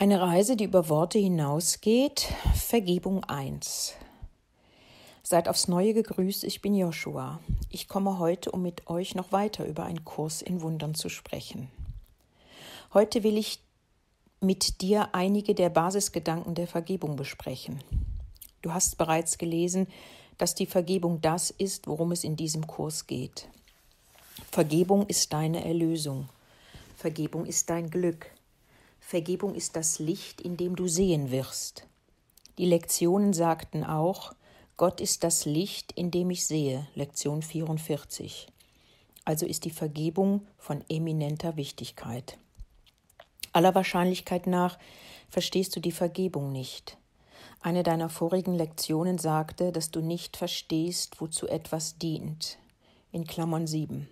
Eine Reise, die über Worte hinausgeht. Vergebung 1. Seid aufs Neue gegrüßt, ich bin Joshua. Ich komme heute, um mit euch noch weiter über einen Kurs in Wundern zu sprechen. Heute will ich mit dir einige der Basisgedanken der Vergebung besprechen. Du hast bereits gelesen, dass die Vergebung das ist, worum es in diesem Kurs geht. Vergebung ist deine Erlösung. Vergebung ist dein Glück. Vergebung ist das Licht, in dem du sehen wirst. Die Lektionen sagten auch, Gott ist das Licht, in dem ich sehe, Lektion 44. Also ist die Vergebung von eminenter Wichtigkeit. Aller Wahrscheinlichkeit nach verstehst du die Vergebung nicht. Eine deiner vorigen Lektionen sagte, dass du nicht verstehst, wozu etwas dient. In Klammern 7.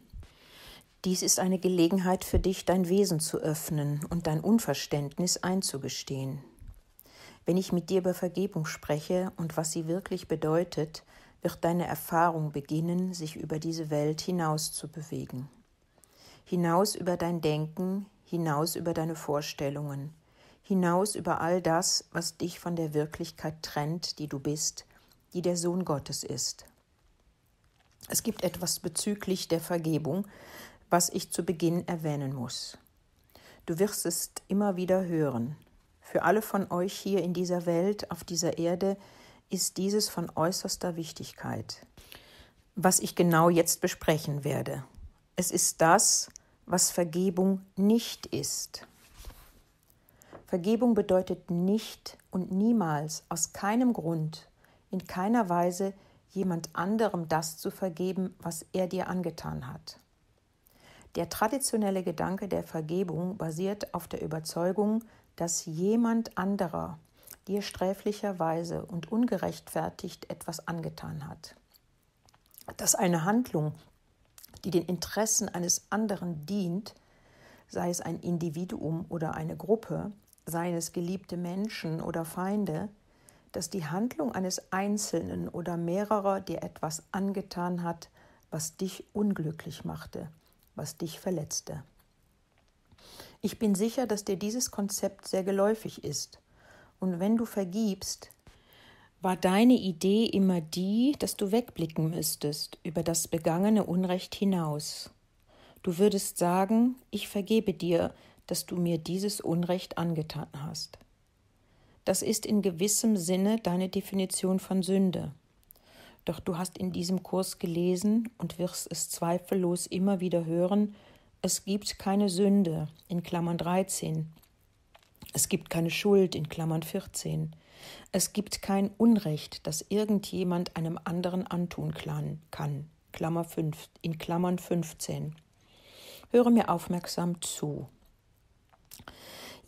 Dies ist eine Gelegenheit für dich, dein Wesen zu öffnen und dein Unverständnis einzugestehen. Wenn ich mit dir über Vergebung spreche und was sie wirklich bedeutet, wird deine Erfahrung beginnen, sich über diese Welt hinaus zu bewegen. Hinaus über dein Denken, hinaus über deine Vorstellungen, hinaus über all das, was dich von der Wirklichkeit trennt, die du bist, die der Sohn Gottes ist. Es gibt etwas bezüglich der Vergebung, was ich zu Beginn erwähnen muss. Du wirst es immer wieder hören. Für alle von euch hier in dieser Welt, auf dieser Erde, ist dieses von äußerster Wichtigkeit. Was ich genau jetzt besprechen werde. Es ist das, was Vergebung nicht ist. Vergebung bedeutet nicht und niemals aus keinem Grund, in keiner Weise jemand anderem das zu vergeben, was er dir angetan hat. Der traditionelle Gedanke der Vergebung basiert auf der Überzeugung, dass jemand anderer dir sträflicherweise und ungerechtfertigt etwas angetan hat. Dass eine Handlung, die den Interessen eines anderen dient, sei es ein Individuum oder eine Gruppe, seien es geliebte Menschen oder Feinde, dass die Handlung eines Einzelnen oder mehrerer dir etwas angetan hat, was dich unglücklich machte, was dich verletzte. Ich bin sicher, dass dir dieses Konzept sehr geläufig ist. Und wenn du vergibst, war deine Idee immer die, dass du wegblicken müsstest über das begangene Unrecht hinaus. Du würdest sagen, ich vergebe dir, dass du mir dieses Unrecht angetan hast. Das ist in gewissem Sinne deine Definition von Sünde. Doch du hast in diesem Kurs gelesen und wirst es zweifellos immer wieder hören, es gibt keine Sünde in Klammern 13. Es gibt keine Schuld in Klammern 14. Es gibt kein Unrecht, das irgendjemand einem anderen antun kann. Klammer 5, in Klammern 15. Höre mir aufmerksam zu.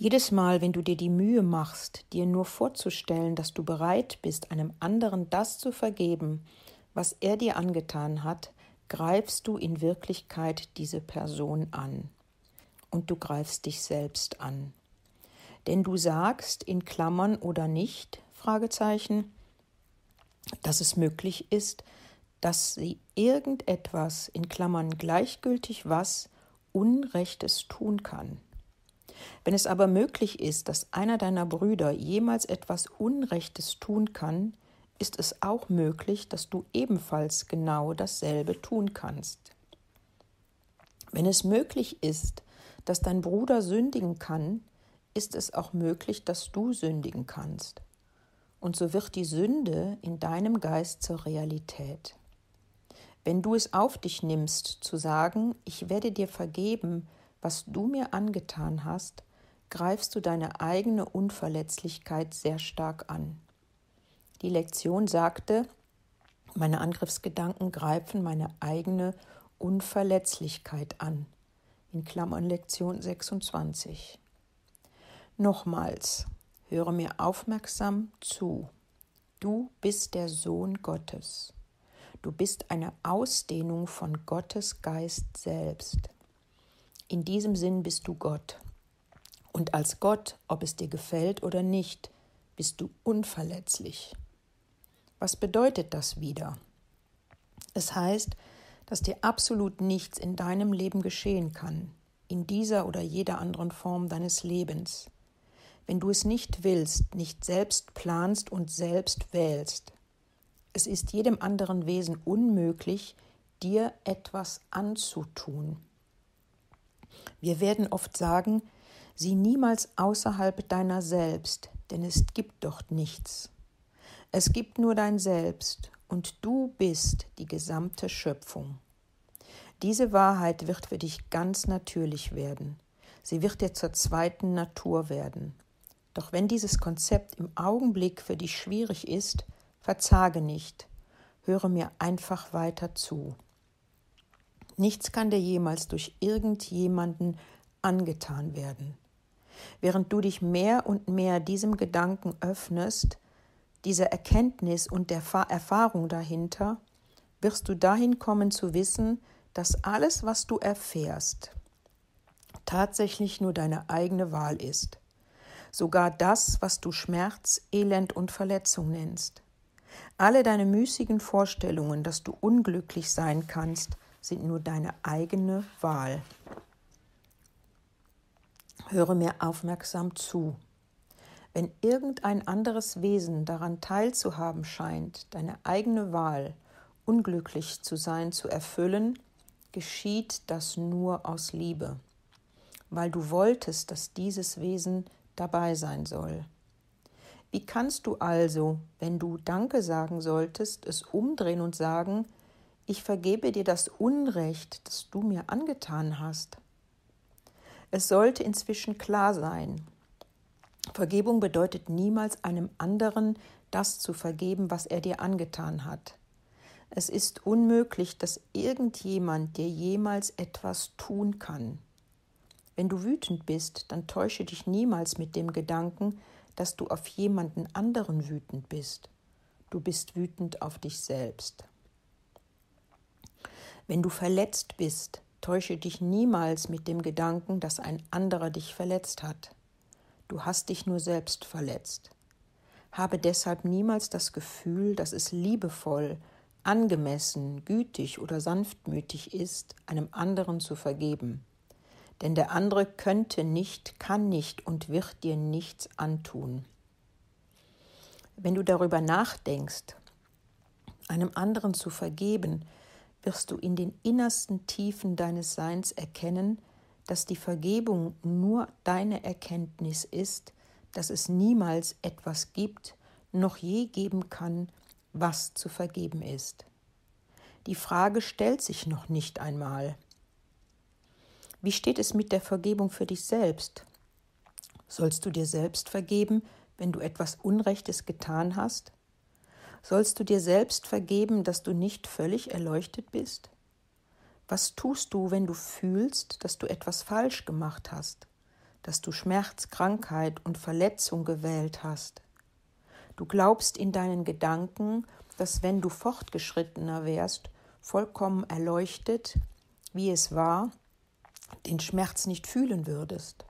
Jedes Mal, wenn du dir die Mühe machst, dir nur vorzustellen, dass du bereit bist, einem anderen das zu vergeben, was er dir angetan hat, greifst du in Wirklichkeit diese Person an. Und du greifst dich selbst an. Denn du sagst in Klammern oder nicht, Fragezeichen, dass es möglich ist, dass sie irgendetwas in Klammern gleichgültig was Unrechtes tun kann. Wenn es aber möglich ist, dass einer deiner Brüder jemals etwas Unrechtes tun kann, ist es auch möglich, dass du ebenfalls genau dasselbe tun kannst. Wenn es möglich ist, dass dein Bruder sündigen kann, ist es auch möglich, dass du sündigen kannst. Und so wird die Sünde in deinem Geist zur Realität. Wenn du es auf dich nimmst, zu sagen, ich werde dir vergeben, was du mir angetan hast, greifst du deine eigene Unverletzlichkeit sehr stark an. Die Lektion sagte, meine Angriffsgedanken greifen meine eigene Unverletzlichkeit an. In Klammern Lektion 26. Nochmals, höre mir aufmerksam zu. Du bist der Sohn Gottes. Du bist eine Ausdehnung von Gottes Geist selbst. In diesem Sinn bist du Gott. Und als Gott, ob es dir gefällt oder nicht, bist du unverletzlich. Was bedeutet das wieder? Es heißt, dass dir absolut nichts in deinem Leben geschehen kann, in dieser oder jeder anderen Form deines Lebens. wenn du es nicht willst, nicht selbst planst und selbst wählst. Es ist jedem anderen Wesen unmöglich, dir etwas anzutun. Wir werden oft sagen, sieh niemals außerhalb deiner selbst, denn es gibt dort nichts. Es gibt nur dein Selbst, und du bist die gesamte Schöpfung. Diese Wahrheit wird für dich ganz natürlich werden. Sie wird dir zur zweiten Natur werden. Doch wenn dieses Konzept im Augenblick für dich schwierig ist, verzage nicht, höre mir einfach weiter zu. Nichts kann dir jemals durch irgendjemanden angetan werden. Während du dich mehr und mehr diesem Gedanken öffnest, dieser Erkenntnis und der Erfahrung dahinter, wirst du dahin kommen zu wissen, dass alles, was du erfährst, tatsächlich nur deine eigene Wahl ist. Sogar das, was du Schmerz, Elend und Verletzung nennst. Alle deine müßigen Vorstellungen, dass du unglücklich sein kannst, sind nur deine eigene Wahl. Höre mir aufmerksam zu. Wenn irgendein anderes Wesen daran teilzuhaben scheint, deine eigene Wahl, unglücklich zu sein, zu erfüllen, geschieht das nur aus Liebe, weil du wolltest, dass dieses Wesen dabei sein soll. Wie kannst du also, wenn du Danke sagen solltest, es umdrehen und sagen, ich vergebe dir das Unrecht, das du mir angetan hast. Es sollte inzwischen klar sein, Vergebung bedeutet niemals einem anderen das zu vergeben, was er dir angetan hat. Es ist unmöglich, dass irgendjemand dir jemals etwas tun kann. Wenn du wütend bist, dann täusche dich niemals mit dem Gedanken, dass du auf jemanden anderen wütend bist. Du bist wütend auf dich selbst. Wenn du verletzt bist, täusche dich niemals mit dem Gedanken, dass ein anderer dich verletzt hat. Du hast dich nur selbst verletzt. Habe deshalb niemals das Gefühl, dass es liebevoll, angemessen, gütig oder sanftmütig ist, einem anderen zu vergeben. Denn der andere könnte nicht, kann nicht und wird dir nichts antun. Wenn du darüber nachdenkst, einem anderen zu vergeben, wirst du in den innersten Tiefen deines Seins erkennen, dass die Vergebung nur deine Erkenntnis ist, dass es niemals etwas gibt, noch je geben kann, was zu vergeben ist. Die Frage stellt sich noch nicht einmal. Wie steht es mit der Vergebung für dich selbst? Sollst du dir selbst vergeben, wenn du etwas Unrechtes getan hast? Sollst du dir selbst vergeben, dass du nicht völlig erleuchtet bist? Was tust du, wenn du fühlst, dass du etwas falsch gemacht hast, dass du Schmerz, Krankheit und Verletzung gewählt hast? Du glaubst in deinen Gedanken, dass wenn du fortgeschrittener wärst, vollkommen erleuchtet, wie es war, den Schmerz nicht fühlen würdest.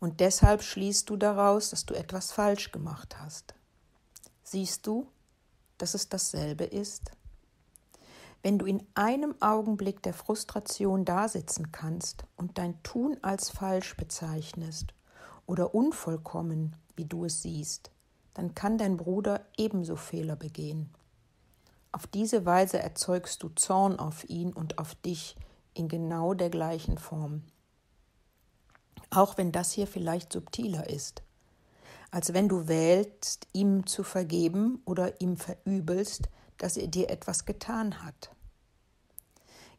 Und deshalb schließt du daraus, dass du etwas falsch gemacht hast. Siehst du, dass es dasselbe ist? Wenn du in einem Augenblick der Frustration dasitzen kannst und dein Tun als falsch bezeichnest oder unvollkommen, wie du es siehst, dann kann dein Bruder ebenso Fehler begehen. Auf diese Weise erzeugst du Zorn auf ihn und auf dich in genau der gleichen Form. Auch wenn das hier vielleicht subtiler ist als wenn du wählst, ihm zu vergeben oder ihm verübelst, dass er dir etwas getan hat.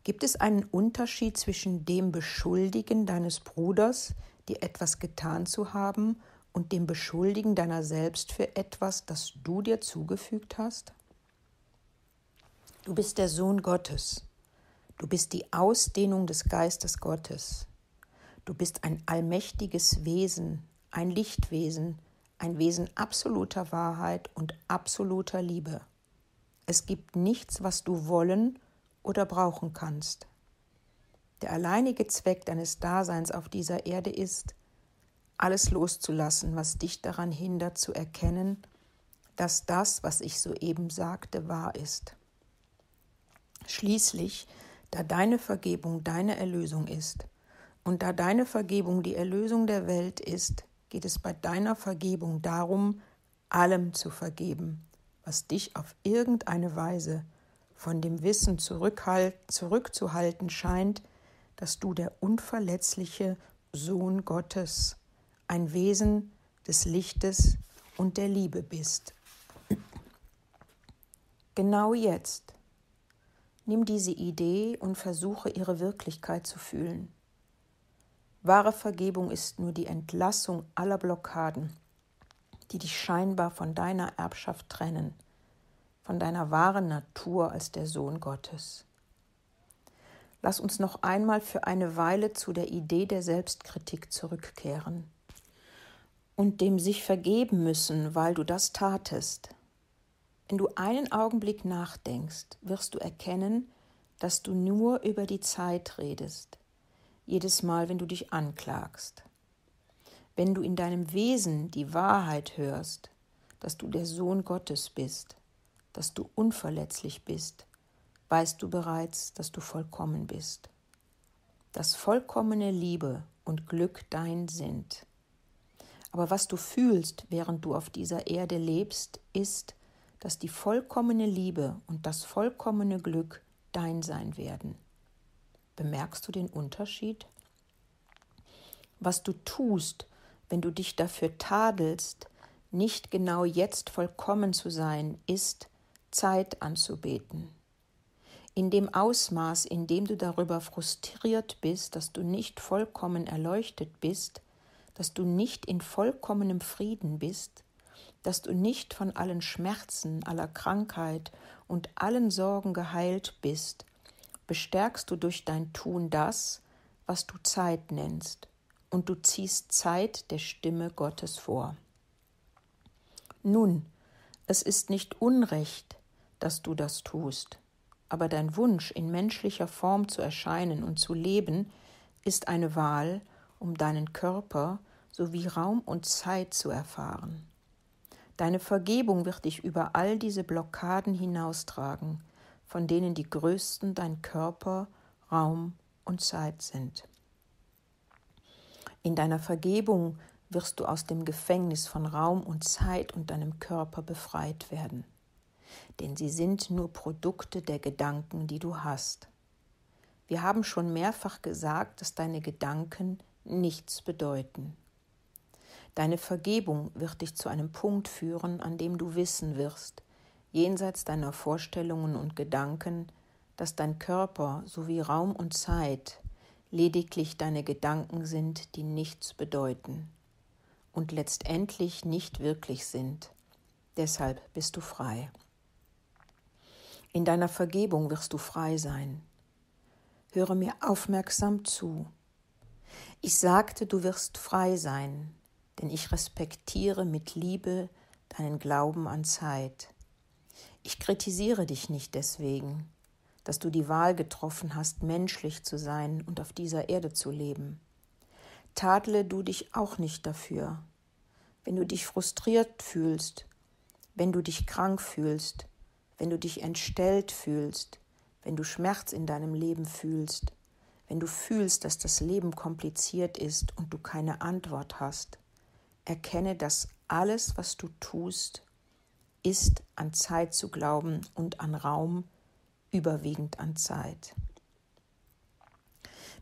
Gibt es einen Unterschied zwischen dem Beschuldigen deines Bruders, dir etwas getan zu haben, und dem Beschuldigen deiner selbst für etwas, das du dir zugefügt hast? Du bist der Sohn Gottes. Du bist die Ausdehnung des Geistes Gottes. Du bist ein allmächtiges Wesen, ein Lichtwesen, ein Wesen absoluter Wahrheit und absoluter Liebe. Es gibt nichts, was du wollen oder brauchen kannst. Der alleinige Zweck deines Daseins auf dieser Erde ist, alles loszulassen, was dich daran hindert zu erkennen, dass das, was ich soeben sagte, wahr ist. Schließlich, da deine Vergebung deine Erlösung ist und da deine Vergebung die Erlösung der Welt ist, geht es bei deiner Vergebung darum, allem zu vergeben, was dich auf irgendeine Weise von dem Wissen zurückzuhalten scheint, dass du der unverletzliche Sohn Gottes, ein Wesen des Lichtes und der Liebe bist. Genau jetzt nimm diese Idee und versuche ihre Wirklichkeit zu fühlen. Wahre Vergebung ist nur die Entlassung aller Blockaden, die dich scheinbar von deiner Erbschaft trennen, von deiner wahren Natur als der Sohn Gottes. Lass uns noch einmal für eine Weile zu der Idee der Selbstkritik zurückkehren und dem sich vergeben müssen, weil du das tatest. Wenn du einen Augenblick nachdenkst, wirst du erkennen, dass du nur über die Zeit redest, jedes Mal, wenn du dich anklagst. Wenn du in deinem Wesen die Wahrheit hörst, dass du der Sohn Gottes bist, dass du unverletzlich bist, weißt du bereits, dass du vollkommen bist. Dass vollkommene Liebe und Glück dein sind. Aber was du fühlst, während du auf dieser Erde lebst, ist, dass die vollkommene Liebe und das vollkommene Glück dein sein werden. Bemerkst du den Unterschied? Was du tust, wenn du dich dafür tadelst, nicht genau jetzt vollkommen zu sein, ist Zeit anzubeten. In dem Ausmaß, in dem du darüber frustriert bist, dass du nicht vollkommen erleuchtet bist, dass du nicht in vollkommenem Frieden bist, dass du nicht von allen Schmerzen, aller Krankheit und allen Sorgen geheilt bist, bestärkst du durch dein Tun das, was du Zeit nennst, und du ziehst Zeit der Stimme Gottes vor. Nun, es ist nicht Unrecht, dass du das tust, aber dein Wunsch, in menschlicher Form zu erscheinen und zu leben, ist eine Wahl, um deinen Körper sowie Raum und Zeit zu erfahren. Deine Vergebung wird dich über all diese Blockaden hinaustragen, von denen die größten dein Körper, Raum und Zeit sind. In deiner Vergebung wirst du aus dem Gefängnis von Raum und Zeit und deinem Körper befreit werden. Denn sie sind nur Produkte der Gedanken, die du hast. Wir haben schon mehrfach gesagt, dass deine Gedanken nichts bedeuten. Deine Vergebung wird dich zu einem Punkt führen, an dem du wissen wirst, jenseits deiner Vorstellungen und Gedanken, dass dein Körper sowie Raum und Zeit lediglich deine Gedanken sind, die nichts bedeuten und letztendlich nicht wirklich sind. Deshalb bist du frei. In deiner Vergebung wirst du frei sein. Höre mir aufmerksam zu. Ich sagte, du wirst frei sein, denn ich respektiere mit Liebe deinen Glauben an Zeit. Ich kritisiere dich nicht deswegen, dass du die Wahl getroffen hast, menschlich zu sein und auf dieser Erde zu leben. Tadle du dich auch nicht dafür. Wenn du dich frustriert fühlst, wenn du dich krank fühlst, wenn du dich entstellt fühlst, wenn du Schmerz in deinem Leben fühlst, wenn du fühlst, dass das Leben kompliziert ist und du keine Antwort hast, erkenne, dass alles, was du tust, ist an Zeit zu glauben und an Raum, überwiegend an Zeit.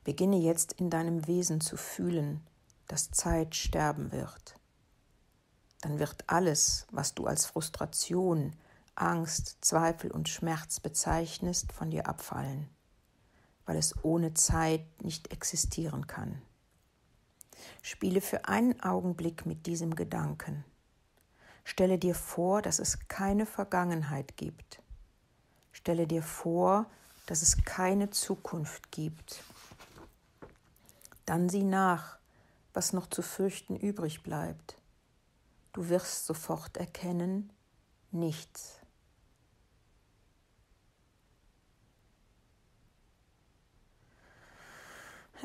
Beginne jetzt in deinem Wesen zu fühlen, dass Zeit sterben wird. Dann wird alles, was du als Frustration, Angst, Zweifel und Schmerz bezeichnest, von dir abfallen, weil es ohne Zeit nicht existieren kann. Spiele für einen Augenblick mit diesem Gedanken. Stelle dir vor, dass es keine Vergangenheit gibt. Stelle dir vor, dass es keine Zukunft gibt. Dann sieh nach, was noch zu fürchten übrig bleibt. Du wirst sofort erkennen, nichts.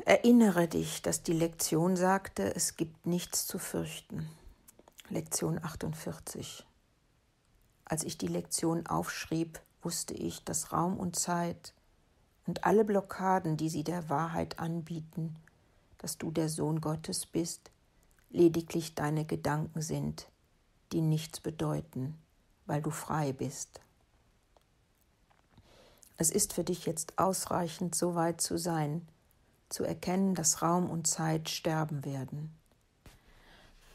Erinnere dich, dass die Lektion sagte, es gibt nichts zu fürchten. Lektion 48. Als ich die Lektion aufschrieb, wusste ich, dass Raum und Zeit und alle Blockaden, die sie der Wahrheit anbieten, dass du der Sohn Gottes bist, lediglich deine Gedanken sind, die nichts bedeuten, weil du frei bist. Es ist für dich jetzt ausreichend, so weit zu sein, zu erkennen, dass Raum und Zeit sterben werden.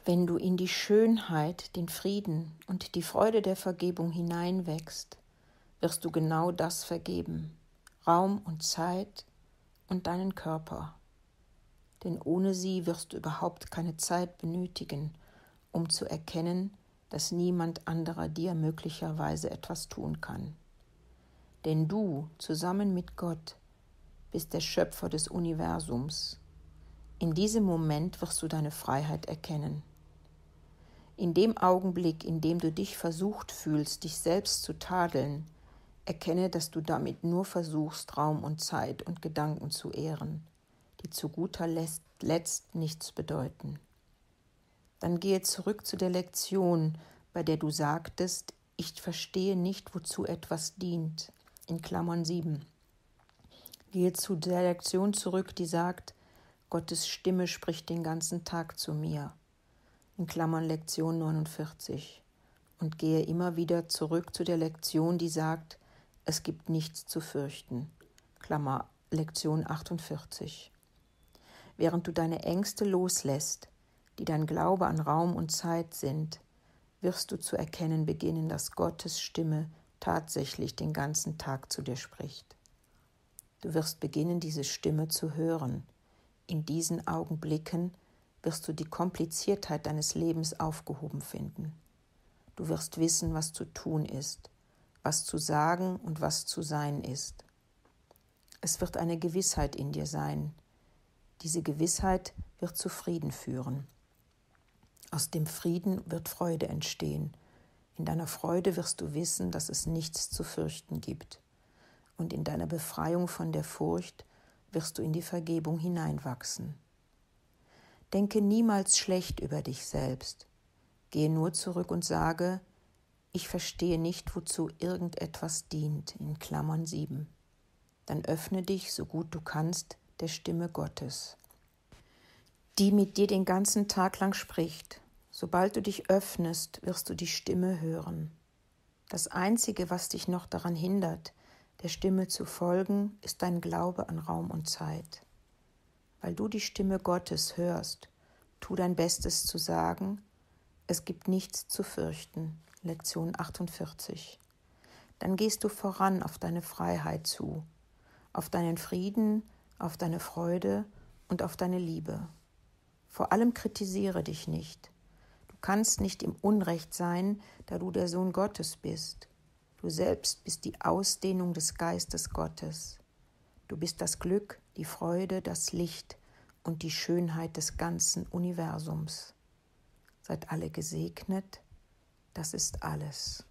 Wenn du in die Schönheit, den Frieden und die Freude der Vergebung hineinwächst, wirst du genau das vergeben, Raum und Zeit und deinen Körper. Denn ohne sie wirst du überhaupt keine Zeit benötigen, um zu erkennen, dass niemand anderer dir möglicherweise etwas tun kann. Denn du, zusammen mit Gott, bist der Schöpfer des Universums. In diesem Moment wirst du deine Freiheit erkennen. In dem Augenblick, in dem du dich versucht fühlst, dich selbst zu tadeln, erkenne, dass du damit nur versuchst, Raum und Zeit und Gedanken zu ehren, die zu guter Letzt nichts bedeuten. Dann gehe zurück zu der Lektion, bei der du sagtest, ich verstehe nicht, wozu etwas dient, in Klammern 7. Gehe zu der Lektion zurück, die sagt, Gottes Stimme spricht den ganzen Tag zu mir in Klammern Lektion 49 und gehe immer wieder zurück zu der Lektion, die sagt, es gibt nichts zu fürchten. Klammer Lektion 48. Während du deine Ängste loslässt, die dein Glaube an Raum und Zeit sind, wirst du zu erkennen beginnen, dass Gottes Stimme tatsächlich den ganzen Tag zu dir spricht. Du wirst beginnen, diese Stimme zu hören. In diesen Augenblicken wirst du die Kompliziertheit deines Lebens aufgehoben finden. Du wirst wissen, was zu tun ist, was zu sagen und was zu sein ist. Es wird eine Gewissheit in dir sein. Diese Gewissheit wird zu Frieden führen. Aus dem Frieden wird Freude entstehen. In deiner Freude wirst du wissen, dass es nichts zu fürchten gibt. Und in deiner Befreiung von der Furcht wirst du in die Vergebung hineinwachsen. Denke niemals schlecht über dich selbst. Gehe nur zurück und sage, ich verstehe nicht, wozu irgendetwas dient, in Klammern 7. Dann öffne dich, so gut du kannst, der Stimme Gottes, die mit dir den ganzen Tag lang spricht. Sobald du dich öffnest, wirst du die Stimme hören. Das Einzige, was dich noch daran hindert, der Stimme zu folgen, ist dein Glaube an Raum und Zeit weil du die Stimme Gottes hörst, tu dein Bestes zu sagen, es gibt nichts zu fürchten. Lektion 48. Dann gehst du voran auf deine Freiheit zu, auf deinen Frieden, auf deine Freude und auf deine Liebe. Vor allem kritisiere dich nicht. Du kannst nicht im Unrecht sein, da du der Sohn Gottes bist. Du selbst bist die Ausdehnung des Geistes Gottes. Du bist das Glück, die Freude, das Licht und die Schönheit des ganzen Universums. Seid alle gesegnet, das ist alles.